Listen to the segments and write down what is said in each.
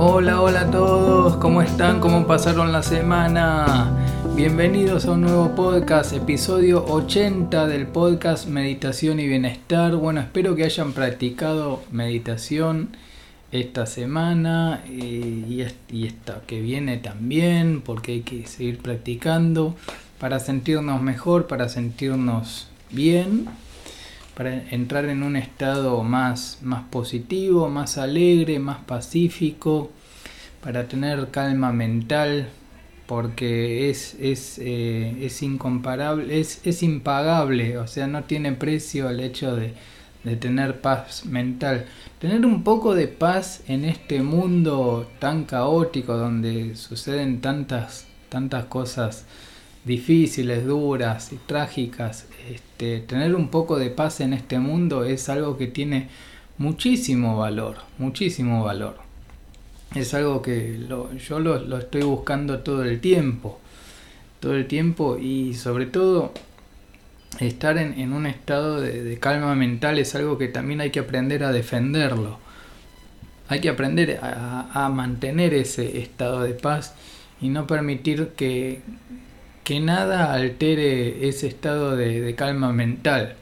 Hola, hola a todos, ¿cómo están? ¿Cómo pasaron la semana? Bienvenidos a un nuevo podcast, episodio 80 del podcast Meditación y Bienestar. Bueno, espero que hayan practicado meditación esta semana y, esta que viene también, porque hay que seguir practicando para sentirnos mejor, para sentirnos bien, para entrar en un estado más, más positivo, más alegre, más pacífico, para tener calma mental, porque es, es, eh, es incomparable, es, es impagable, o sea, no tiene precio el hecho de de tener paz mental. Tener un poco de paz en este mundo tan caótico donde suceden tantas, tantas cosas difíciles, duras y trágicas. Este, tener un poco de paz en este mundo es algo que tiene muchísimo valor, muchísimo valor. Es algo que yo lo, lo estoy buscando todo el tiempo, todo el tiempo y sobre todo estar en, un estado de, calma mental es algo que también hay que aprender a defenderlo. Hay que aprender a, mantener ese estado de paz y no permitir que, que nada altere ese estado de, calma mental.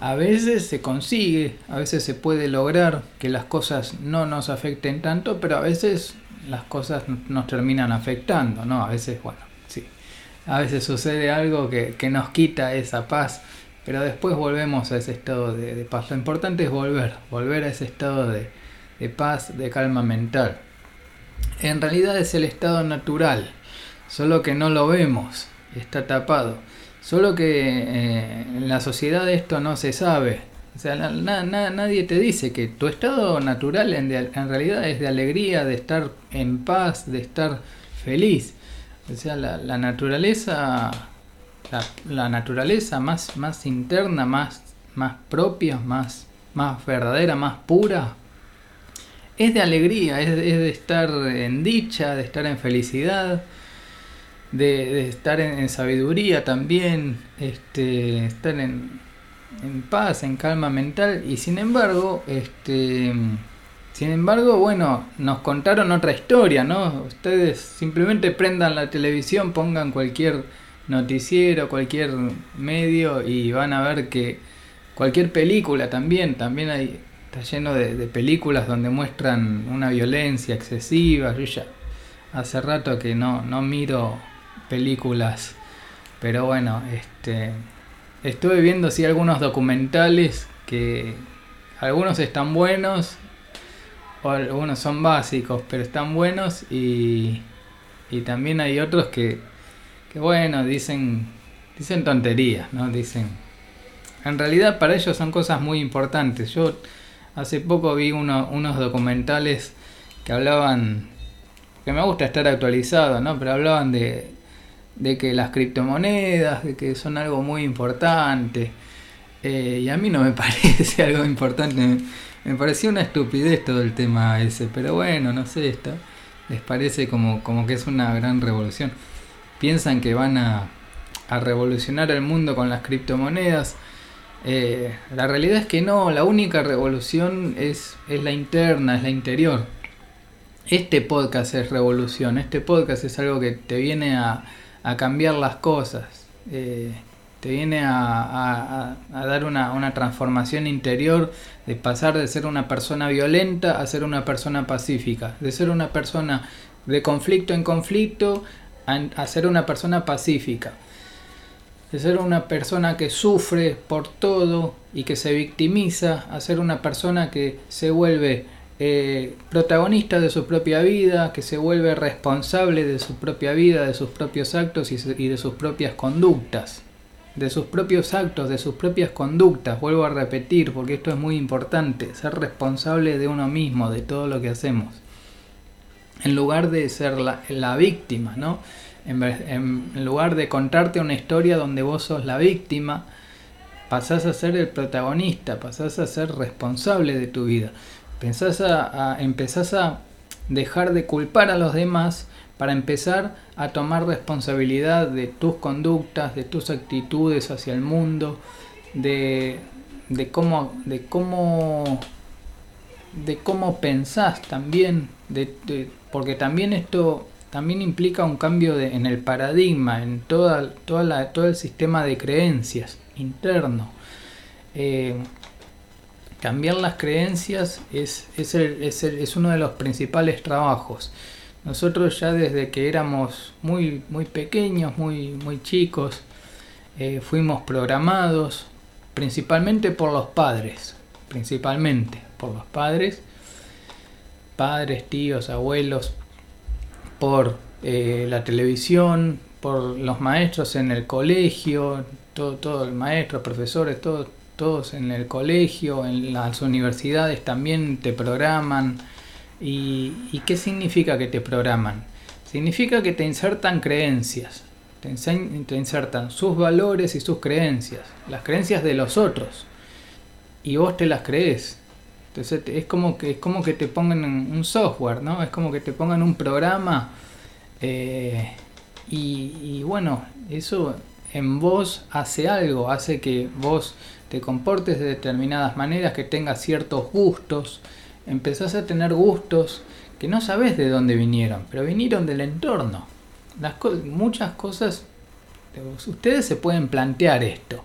A veces se consigue, a veces se puede lograr que las cosas no nos afecten tanto, pero a veces las cosas nos terminan afectando, ¿no? A veces, bueno, a veces sucede algo que, nos quita esa paz, pero después volvemos a ese estado de, paz. Lo importante es volver, volver a ese estado de, paz, de calma mental. En realidad es el estado natural, solo que no lo vemos, está tapado. Solo que eh, en la sociedad esto no se sabe. O sea, nadie te dice que tu estado natural en, realidad es de alegría, de estar en paz, de estar feliz. O sea, la, naturaleza, la, naturaleza más, interna, más, propia, más verdadera, más pura, es de alegría, es, de estar en dicha, de estar en felicidad, de, estar en, sabiduría también, este, estar en, en paz, en calma mental, y sin embargo, este sin embargo, bueno, nos contaron otra historia, ¿no? Ustedes simplemente prendan la televisión, pongan cualquier noticiero, cualquier medio y van a ver que cualquier película también, también hay, está lleno de, películas donde muestran una violencia excesiva. Yo ya hace rato que no, no miro películas, pero bueno, este, estuve viendo sí algunos documentales que algunos están buenos algunos son básicos, pero están buenos y, y también hay otros que, que, bueno, dicen, dicen tonterías, ¿no? Dicen, en realidad para ellos son cosas muy importantes. Yo hace poco vi unos documentales que hablaban, que me gusta estar actualizado, ¿no? Pero hablaban de, de que las criptomonedas, de que son algo muy importante. Eh, y a mí no me parece algo importante. Me pareció una estupidez todo el tema ese, pero bueno, no sé, esto les parece como, como que es una gran revolución. Piensan que van a, a revolucionar el mundo con las criptomonedas. Eh, la realidad es que no, la única revolución es, es la interna, es la interior. Este podcast es revolución, este podcast es algo que te viene a, a cambiar las cosas. Eh, te viene a, dar una, transformación interior de pasar de ser una persona violenta a ser una persona pacífica, de ser una persona de conflicto en conflicto a, ser una persona pacífica, de ser una persona que sufre por todo y que se victimiza a ser una persona que se vuelve eh, protagonista de su propia vida, que se vuelve responsable de su propia vida, de sus propios actos y de sus propias conductas. De sus propios actos, de sus propias conductas, vuelvo a repetir porque esto es muy importante, ser responsable de uno mismo, de todo lo que hacemos, en lugar de ser la, víctima, ¿no? En, lugar de contarte una historia donde vos sos la víctima, pasás a ser el protagonista, pasás a ser responsable de tu vida, Pensás a, empezás a dejar de culpar a los demás para empezar a tomar responsabilidad de tus conductas, de tus actitudes hacia el mundo, de, cómo, de cómo, de cómo pensás también, porque también esto también implica un cambio de, en el paradigma, en toda la, todo el sistema de creencias interno. Eh, cambiar las creencias es, es, es, es, uno de los principales trabajos. Nosotros ya desde que éramos muy, muy pequeños, muy, muy chicos, eh, fuimos programados principalmente por los padres, principalmente por los padres, padres, tíos, abuelos, por eh, la televisión, por los maestros en el colegio, todo, todo el maestro, profesores, todo, todos en el colegio, en las universidades también te programan. ¿Y, ¿Y qué significa que te programan? Significa que te insertan creencias, te, insertan sus valores y sus creencias, las creencias de los otros, y vos te las crees. Entonces es como que es como que te pongan un software, ¿no? Es como que te pongan un programa eh, y, bueno, eso en vos hace algo, hace que vos te comportes de determinadas maneras, que tengas ciertos gustos, empezás a tener gustos que no sabes de dónde vinieron, pero vinieron del entorno. Las muchas cosas, ustedes se pueden plantear esto.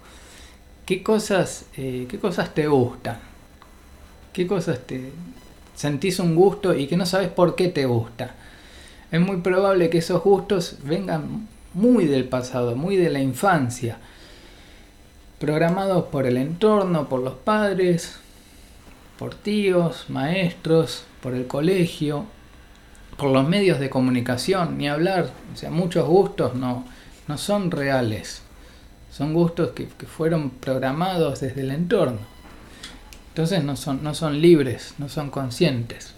¿Qué cosas, eh, ¿Qué cosas te gustan? ¿Qué cosas te sentís un gusto y que no sabes por qué te gusta? Es muy probable que esos gustos vengan muy del pasado, muy de la infancia programados por el entorno, por los padres, por tíos, maestros, por el colegio, por los medios de comunicación, ni hablar, o sea, muchos gustos no, no son reales, son gustos que, fueron programados desde el entorno. Entonces no son, no son libres, no son conscientes.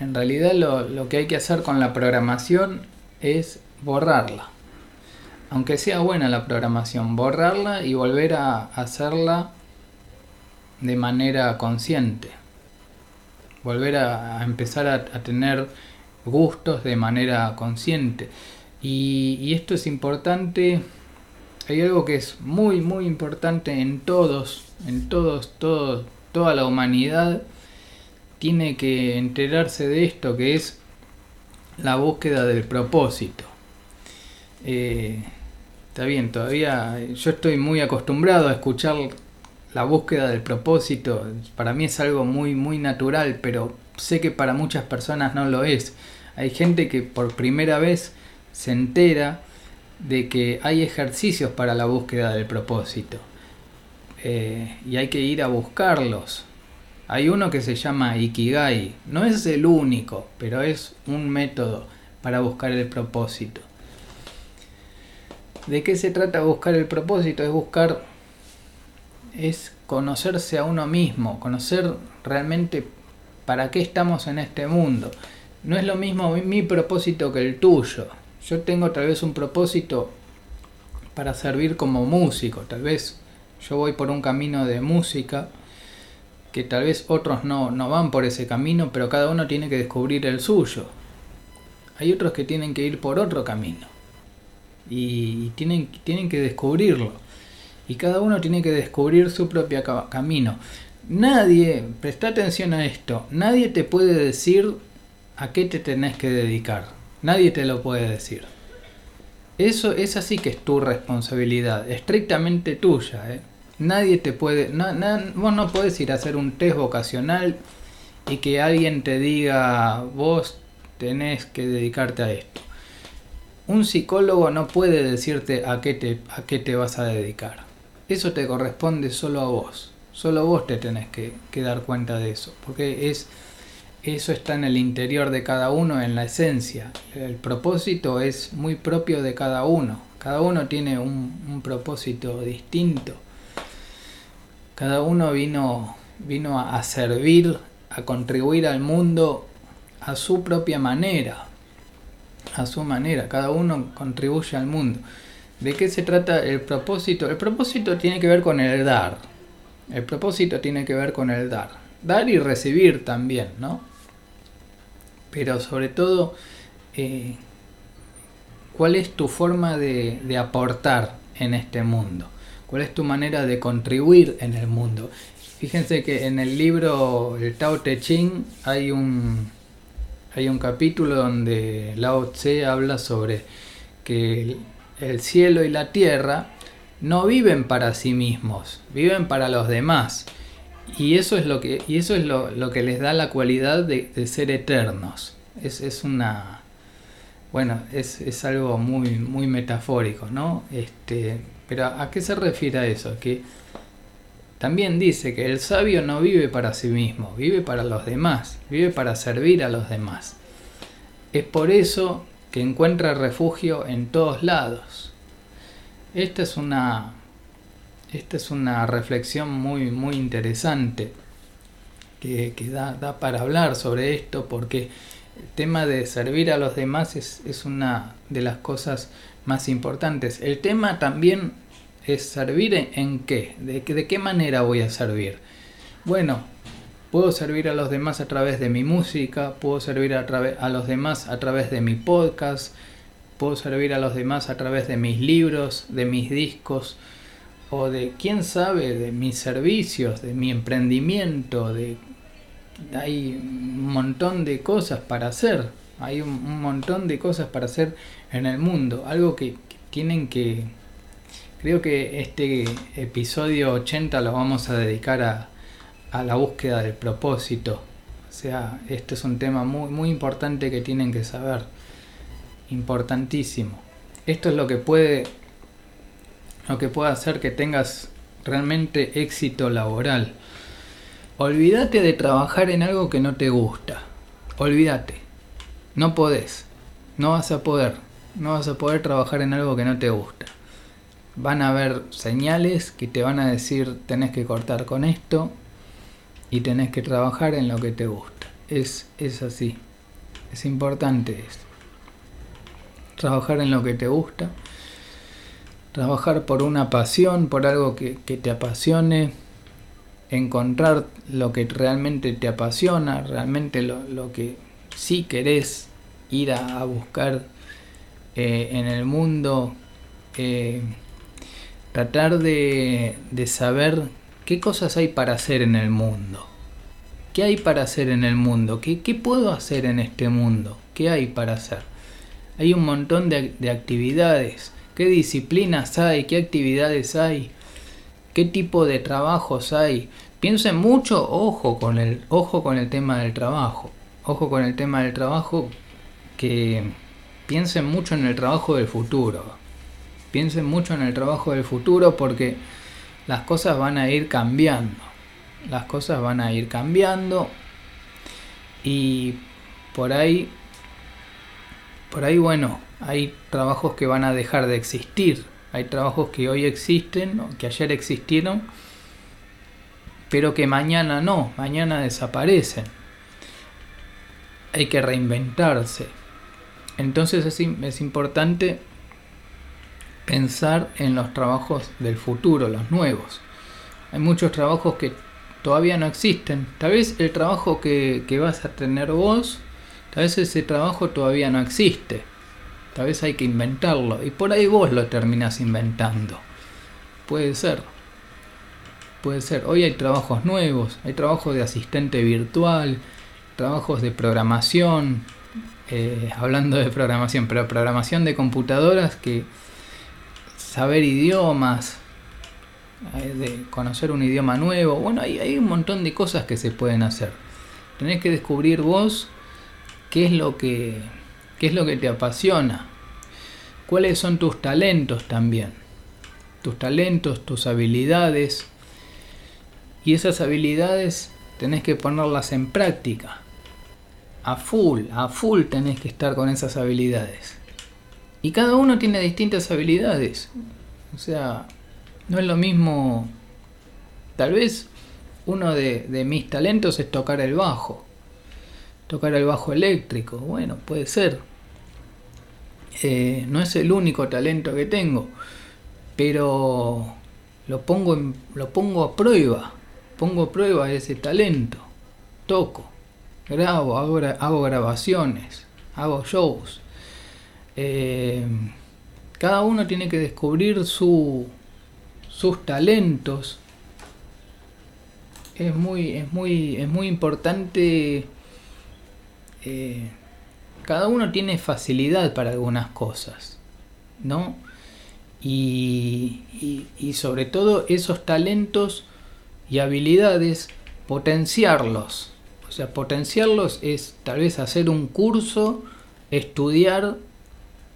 En realidad lo, lo que hay que hacer con la programación es borrarla aunque sea buena la programación, borrarla y volver a hacerla de manera consciente. Volver a, empezar a, tener gustos de manera consciente. Y, esto es importante. Hay algo que es muy, muy importante en todos, en todos, todos, toda la humanidad tiene que enterarse de esto, que es la búsqueda del propósito. Eh, Está bien, todavía yo estoy muy acostumbrado a escuchar la búsqueda del propósito. Para mí es algo muy, muy natural, pero sé que para muchas personas no lo es. Hay gente que por primera vez se entera de que hay ejercicios para la búsqueda del propósito. Eh, y hay que ir a buscarlos. Hay uno que se llama Ikigai. No es el único, pero es un método para buscar el propósito. ¿De qué se trata buscar el propósito? Es buscar, es conocerse a uno mismo, conocer realmente para qué estamos en este mundo. No es lo mismo mi propósito que el tuyo. Yo tengo tal vez un propósito para servir como músico. Tal vez yo voy por un camino de música que tal vez otros no, no van por ese camino, pero cada uno tiene que descubrir el suyo. Hay otros que tienen que ir por otro camino y tienen, tienen que descubrirlo. Y cada uno tiene que descubrir su propio camino. Nadie, presta atención a esto, nadie te puede decir a qué te tenés que dedicar. Nadie te lo puede decir. Eso es así que es tu responsabilidad, estrictamente tuya. ¿eh? Nadie te puede, vos no puedes ir a hacer un test vocacional y que alguien te diga vos tenés que dedicarte a esto un psicólogo no puede decirte a qué te, a qué te vas a dedicar. Eso te corresponde solo a vos. Solo vos te tenés que, dar cuenta de eso. Porque es, eso está en el interior de cada uno, en la esencia. El propósito es muy propio de cada uno. Cada uno tiene un, propósito distinto. Cada uno vino, vino a servir, a contribuir al mundo a su propia manera, a su manera, cada uno contribuye al mundo. ¿De qué se trata el propósito? El propósito tiene que ver con el dar. El propósito tiene que ver con el dar. Dar y recibir también, ¿no? Pero sobre todo, eh, ¿cuál es tu forma de, de aportar en este mundo? ¿Cuál es tu manera de contribuir en el mundo? Fíjense que en el libro El Tao Te Ching hay un, hay un capítulo donde Lao Tse habla sobre que el cielo y la tierra no viven para sí mismos, viven para los demás. Y eso es lo que, y eso es lo, que les da la cualidad de, ser eternos. Es, es, una. Bueno, es, es, algo muy, muy metafórico, ¿no? Este, pero ¿a qué se refiere a eso? Que también dice que el sabio no vive para sí mismo, vive para los demás, vive para servir a los demás. Es por eso que encuentra refugio en todos lados. Esta es una, esta es una reflexión muy, muy interesante que, da, para hablar sobre esto porque el tema de servir a los demás es, es una de las cosas más importantes. El tema también es servir en, qué, de, de qué manera voy a servir. Bueno, puedo servir a los demás a través de mi música, puedo servir a, a los demás a través de mi podcast, puedo servir a los demás a través de mis libros, de mis discos, o de quién sabe, de mis servicios, de mi emprendimiento, de hay un montón de cosas para hacer, hay un, montón de cosas para hacer en el mundo, algo que, que tienen que, creo que este episodio 80 lo vamos a dedicar a, la búsqueda del propósito, o sea, este es un tema muy, muy importante que tienen que saber importantísimo. Esto es lo que puede lo que puede hacer que tengas realmente éxito laboral. Olvídate de trabajar en algo que no te gusta. Olvídate. No podés. No vas a poder. No vas a poder trabajar en algo que no te gusta. Van a haber señales que te van a decir tenés que cortar con esto y tenés que trabajar en lo que te gusta. Es, es así. Es importante esto trabajar en lo que te gusta, trabajar por una pasión, por algo que, te apasione, encontrar lo que realmente te apasiona, realmente lo, que sí querés ir a, buscar eh, en el mundo, eh, tratar de, saber qué cosas hay para hacer en el mundo. ¿Qué hay para hacer en el mundo? ¿Qué, ¿Qué puedo hacer en este mundo? ¿Qué hay para hacer? Hay un montón de, actividades. ¿Qué disciplinas hay? ¿Qué actividades hay? ¿Qué tipo de trabajos hay? Piensen mucho, ojo con el, ojo con el tema del trabajo. Ojo con el tema del trabajo que piensen mucho en el trabajo del futuro. Piensen mucho en el trabajo del futuro porque las cosas van a ir cambiando. Las cosas van a ir cambiando y por ahí por ahí, bueno, hay trabajos que van a dejar de existir. Hay trabajos que hoy existen, que ayer existieron, pero que mañana no, mañana desaparecen. Hay que reinventarse. Entonces es, es importante pensar en los trabajos del futuro, los nuevos. Hay muchos trabajos que todavía no existen. Tal vez el trabajo que, que vas a tener vos Tal vez ese trabajo todavía no existe. Tal vez hay que inventarlo. Y por ahí vos lo terminás inventando. Puede ser. Puede ser. Hoy hay trabajos nuevos. Hay trabajos de asistente virtual. Trabajos de programación. Eh, hablando de programación. Pero programación de computadoras que... Saber idiomas. Eh, de conocer un idioma nuevo. Bueno, hay, hay un montón de cosas que se pueden hacer. Tenés que descubrir vos qué es lo que, qué es lo que te apasiona, cuáles son tus talentos también, tus talentos, tus habilidades, y esas habilidades tenés que ponerlas en práctica. A full, a full tenés que estar con esas habilidades. Y cada uno tiene distintas habilidades. O sea, no es lo mismo. Tal vez uno de, mis talentos es tocar el bajo tocar el bajo eléctrico. Bueno, puede ser. Eh, no es el único talento que tengo, pero lo pongo, lo pongo a prueba. Pongo a prueba ese talento. Toco, grabo, hago, hago grabaciones, hago shows. Eh, cada uno tiene que descubrir su, sus talentos es muy, es muy, es muy importante. Eh, cada uno tiene facilidad para algunas cosas, ¿no? Y, y, sobre todo esos talentos y habilidades, potenciarlos. O sea, potenciarlos es tal vez hacer un curso, estudiar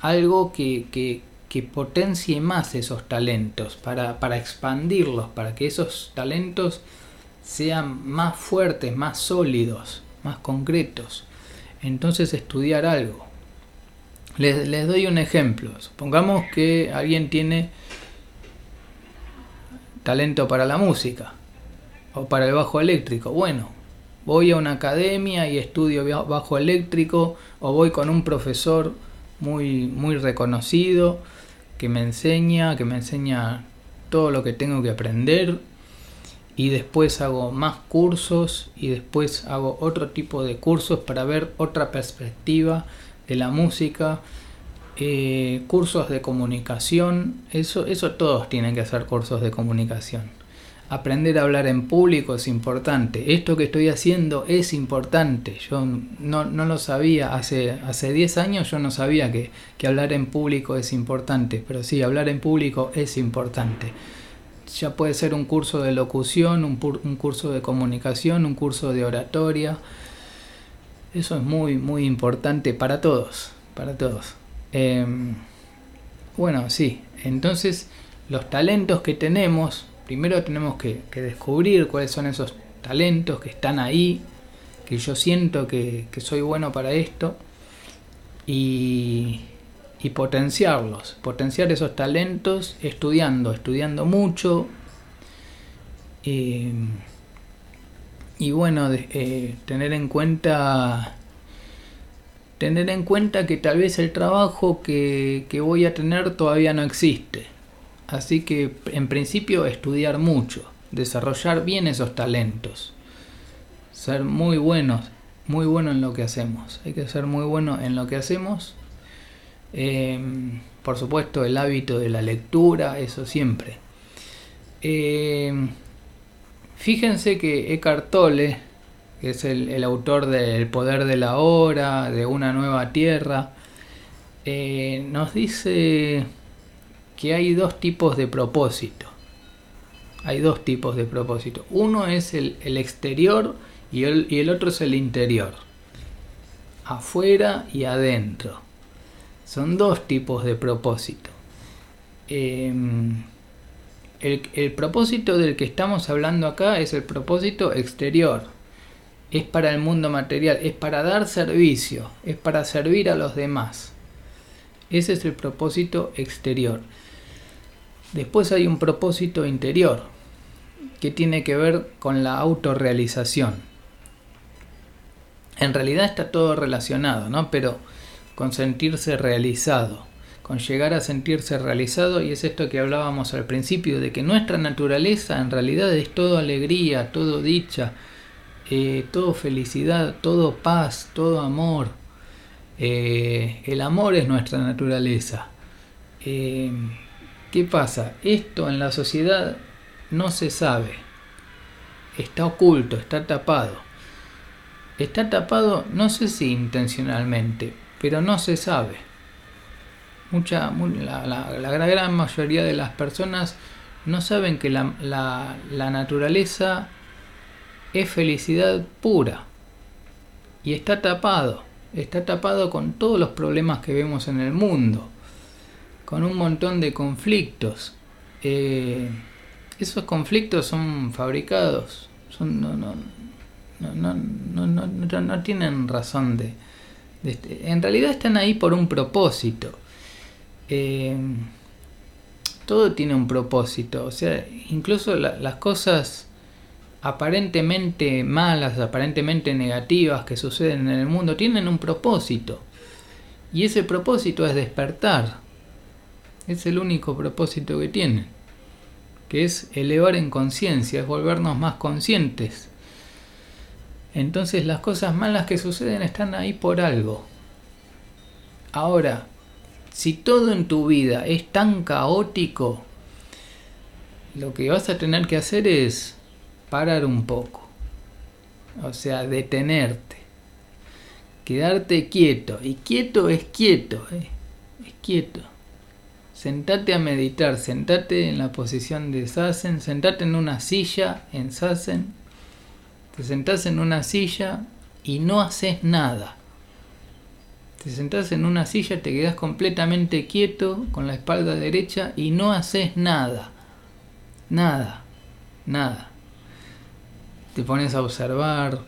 algo que, que, que potencie más esos talentos, para, para expandirlos, para que esos talentos sean más fuertes, más sólidos, más concretos. Entonces estudiar algo. Les, doy un ejemplo. Supongamos que alguien tiene talento para la música o para el bajo eléctrico. Bueno, voy a una academia y estudio bajo eléctrico o voy con un profesor muy, muy reconocido que me enseña, que me enseña todo lo que tengo que aprender y después hago más cursos y después hago otro tipo de cursos para ver otra perspectiva de la música, eh, cursos de comunicación, eso, eso todos tienen que hacer cursos de comunicación. Aprender a hablar en público es importante. Esto que estoy haciendo es importante. Yo no, lo sabía. Hace, hace 10 años yo no sabía que, que hablar en público es importante. Pero sí, hablar en público es importante ya puede ser un curso de locución, un, curso de comunicación, un curso de oratoria. Eso es muy, muy importante para todos, para todos. Em, bueno, sí, entonces los talentos que tenemos, primero tenemos que, descubrir cuáles son esos talentos que están ahí, que yo siento que, soy bueno para esto, y, potenciarlos, potenciar esos talentos estudiando, estudiando mucho. Eh, y bueno, eh, tener en cuenta tener en cuenta que tal vez el trabajo que voy a tener todavía no existe. Así que en principio estudiar mucho, desarrollar bien esos talentos, ser muy buenos, muy bueno en lo que hacemos. Hay que ser muy bueno en lo que hacemos Em, por supuesto, el hábito de la lectura, eso siempre. Em, fíjense que Eckhart Tolle, que es el, autor del Poder de la Hora, de Una Nueva Tierra, eh, nos dice que hay dos tipos de propósito. Hay dos tipos de propósito. Uno es el, exterior y el otro es el interior. Afuera y adentro. Son dos tipos de propósito. Em, el, propósito del que estamos hablando acá es el propósito exterior. Es para el mundo material, es para dar servicio, es para servir a los demás. Ese es el propósito exterior. Después hay un propósito interior, que tiene que ver con la autorrealización. En realidad está todo relacionado, ¿no? Pero con sentirse realizado, con llegar a sentirse realizado y es esto que hablábamos al principio, de que nuestra naturaleza en realidad es todo alegría, todo dicha, eh, todo felicidad, todo paz, todo amor. Eh, el amor es nuestra naturaleza. Eh, ¿Qué pasa? Esto en la sociedad no se sabe. Está oculto, está tapado. Está tapado, no sé si intencionalmente, pero no se sabe. Mucha, la, gran mayoría de las personas no saben que la naturaleza es felicidad pura y está tapado, está tapado con todos los problemas que vemos en el mundo, con un montón de conflictos. Eh, esos conflictos son fabricados, son, no, no, no, no, tienen razón de, este, en realidad están ahí por un propósito. Eh, todo tiene un propósito. O sea, incluso las cosas aparentemente malas, aparentemente negativas que suceden en el mundo, tienen un propósito. Y ese propósito es despertar. Es el único propósito que tienen. Que es elevar en conciencia, es volvernos más conscientes entonces las cosas malas que suceden están ahí por algo. Ahora, si todo en tu vida es tan caótico, lo que vas a tener que hacer es parar un poco. O sea, detenerte. Quedarte quieto. Y quieto es quieto. ¿eh? Es quieto. Sentate a meditar. Sentate en la posición de Sassen. Sentate en una silla en Sassen. Te sentás en una silla y no haces nada. Te sentás en una silla, te quedas completamente quieto con la espalda derecha y no haces nada. Nada. Nada. Te pones a observar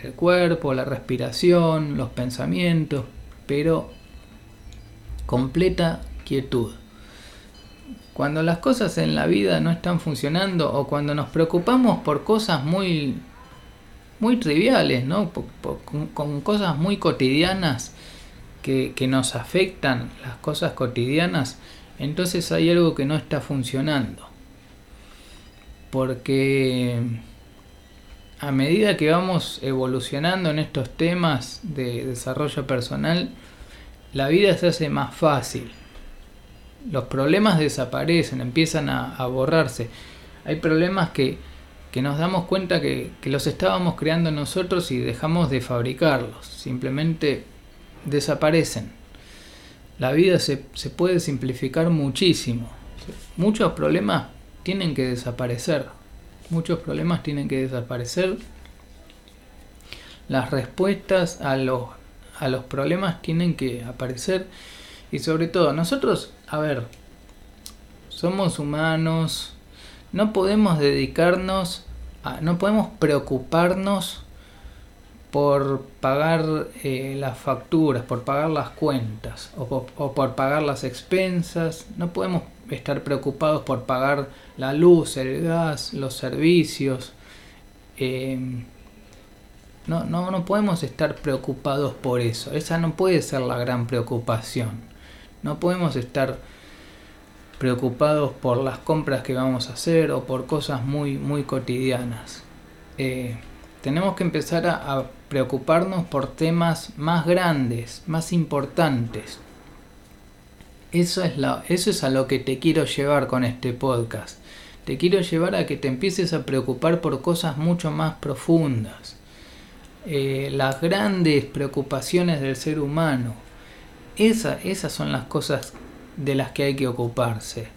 el cuerpo, la respiración, los pensamientos, pero completa quietud. Cuando las cosas en la vida no están funcionando o cuando nos preocupamos por cosas muy muy triviales, ¿no? con, cosas muy cotidianas que, que nos afectan, las cosas cotidianas, entonces hay algo que no está funcionando. Porque a medida que vamos evolucionando en estos temas de desarrollo personal, la vida se hace más fácil. Los problemas desaparecen, empiezan a, borrarse. Hay problemas que, que nos damos cuenta que, los estábamos creando nosotros y dejamos de fabricarlos, simplemente desaparecen. La vida se, se puede simplificar muchísimo. Muchos problemas tienen que desaparecer. Muchos problemas tienen que desaparecer. Las respuestas a los, a los problemas tienen que aparecer. Y sobre todo, nosotros, a ver, somos humanos, no podemos dedicarnos, a, no podemos preocuparnos por pagar eh, las facturas, por pagar las cuentas o por, pagar las expensas. No podemos estar preocupados por pagar la luz, el gas, los servicios. Eh, no, no, no podemos estar preocupados por eso. Esa no puede ser la gran preocupación. No podemos estar preocupados por las compras que vamos a hacer o por cosas muy, muy cotidianas. Eh, tenemos que empezar a, preocuparnos por temas más grandes, más importantes. Eso es, la, eso es a lo que te quiero llevar con este podcast. Te quiero llevar a que te empieces a preocupar por cosas mucho más profundas. Eh, las grandes preocupaciones del ser humano. Esa, esas son las cosas de las que hay que ocuparse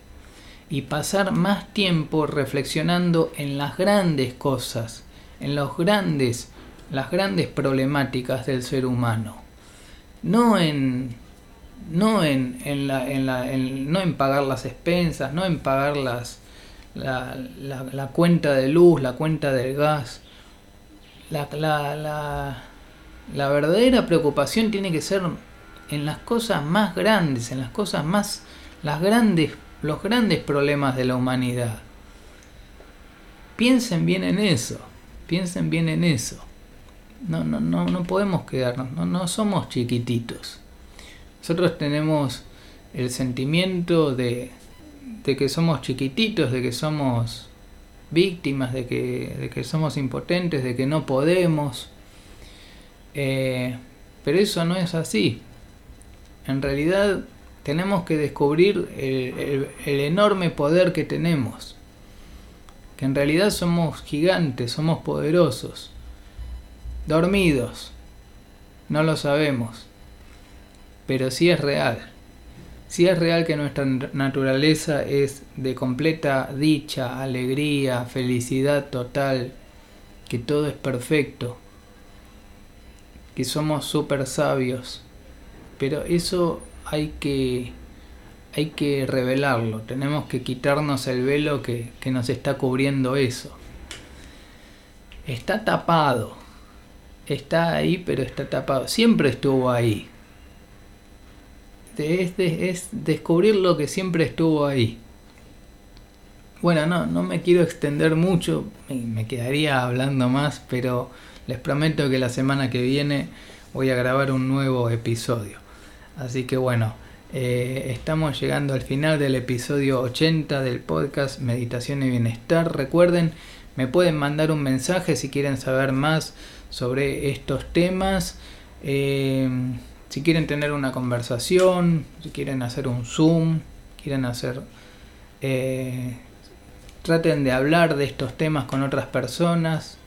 y pasar más tiempo reflexionando en las grandes cosas, en los grandes, las grandes problemáticas del ser humano, no en no en, en, la, en, la, no en pagar las expensas, no en pagar las, la, la, la cuenta de luz, la cuenta del gas. La, la verdadera preocupación tiene que ser en las cosas más grandes, en las cosas más, las grandes, los grandes problemas de la humanidad. Piensen bien en eso, piensen bien en eso. No, no, no, no podemos quedarnos, no, no somos chiquititos. Nosotros tenemos el sentimiento de, de que somos chiquititos, de que somos víctimas, de que, de que somos impotentes, de que no podemos. Eh, pero eso no es así en realidad tenemos que descubrir el, enorme poder que tenemos. Que en realidad somos gigantes, somos poderosos. Dormidos. No lo sabemos. Pero sí es real. Sí es real que nuestra naturaleza es de completa dicha, alegría, felicidad total. Que todo es perfecto. Que somos súper sabios pero eso hay que, hay que revelarlo, tenemos que quitarnos el velo que, que nos está cubriendo eso. Está tapado, está ahí, pero está tapado, siempre estuvo ahí. Es, es descubrir lo que siempre estuvo ahí. Bueno, no, no me quiero extender mucho, me quedaría hablando más, pero les prometo que la semana que viene voy a grabar un nuevo episodio. Así que bueno, eh, estamos llegando al final del episodio 80 del podcast Meditación y Bienestar. Recuerden, me pueden mandar un mensaje si quieren saber más sobre estos temas. Eh, si quieren tener una conversación, si quieren hacer un Zoom, quieren hacer... Eh, traten de hablar de estos temas con otras personas.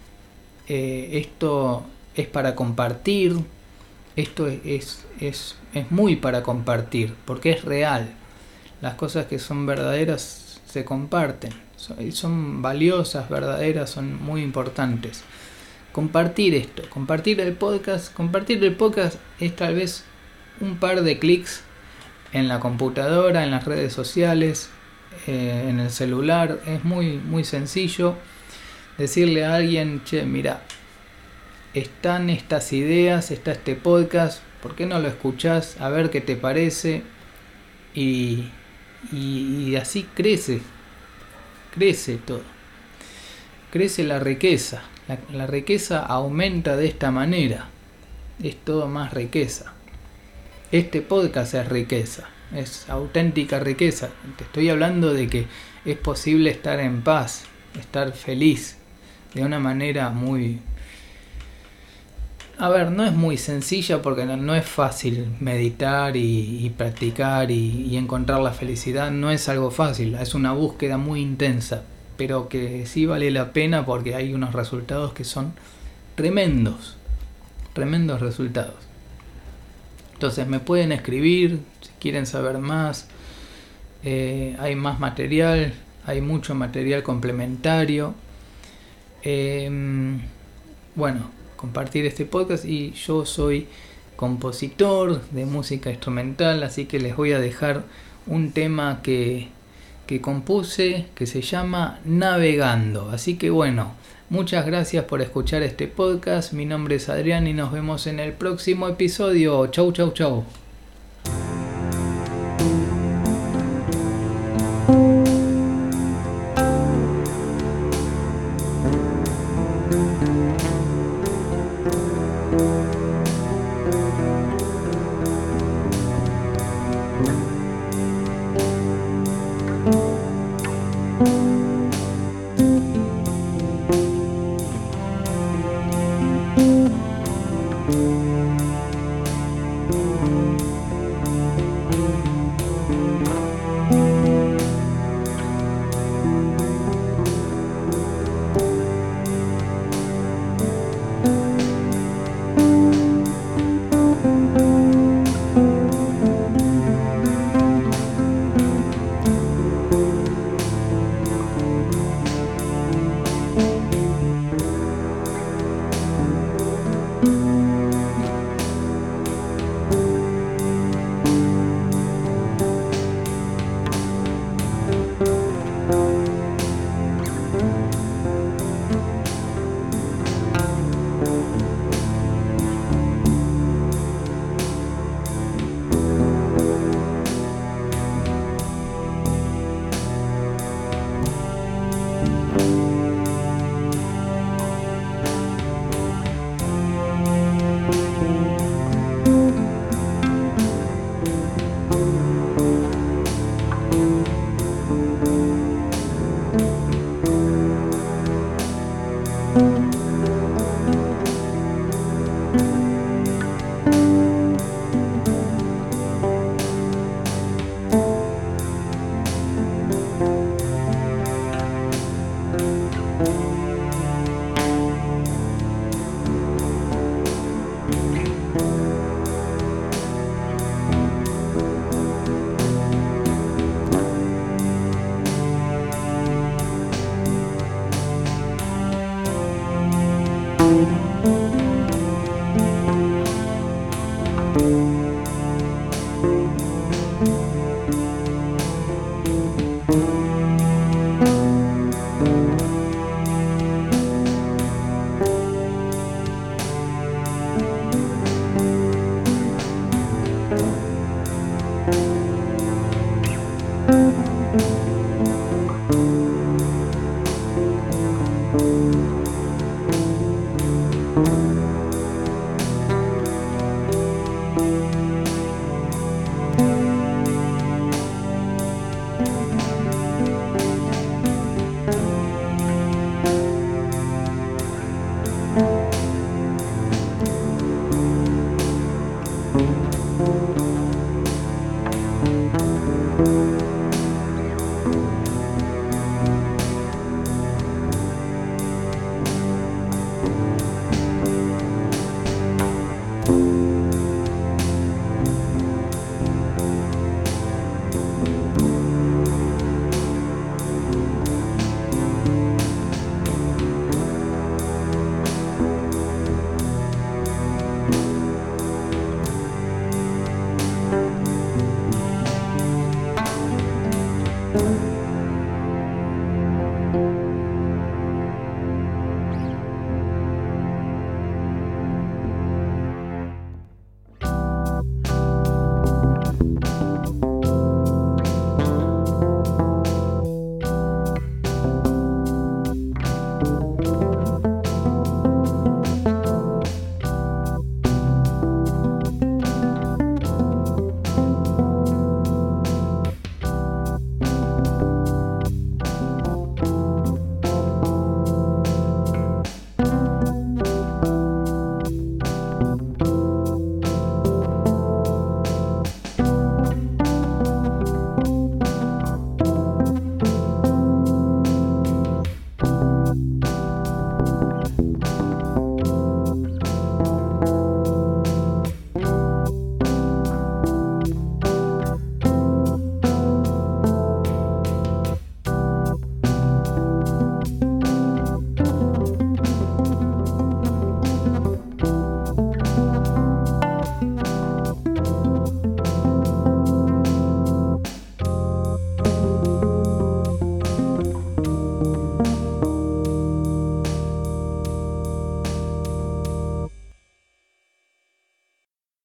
Esto es para compartir. Esto es, es, es muy para compartir, porque es real. Las cosas que son verdaderas se comparten. Son, valiosas, verdaderas, son muy importantes. Compartir esto, compartir el podcast. Compartir el podcast es tal vez un par de clics en la computadora, en las redes sociales, eh, en el celular. Es muy, muy sencillo decirle a alguien, che, mira, están estas ideas, está este podcast, ¿por qué no lo escuchás? A ver qué te parece. Y, y, así crece, crece todo. Crece la riqueza. La, la riqueza aumenta de esta manera. Es todo más riqueza. Este podcast es riqueza, es auténtica riqueza. Te estoy hablando de que es posible estar en paz, estar feliz, de una manera muy... A ver, no es muy sencilla porque no, es fácil meditar y, practicar y, encontrar la felicidad, no es algo fácil, es una búsqueda muy intensa, pero que sí vale la pena porque hay unos resultados que son tremendos, tremendos resultados. Entonces me pueden escribir si quieren saber más. Eh, hay más material, hay mucho material complementario. Em, bueno, compartir este podcast y yo soy compositor de música instrumental, así que les voy a dejar un tema que, que compuse que se llama Navegando. Así que bueno, Muchas gracias por escuchar este podcast. Mi nombre es Adrián y nos vemos en el próximo episodio. Chau, chau, chau.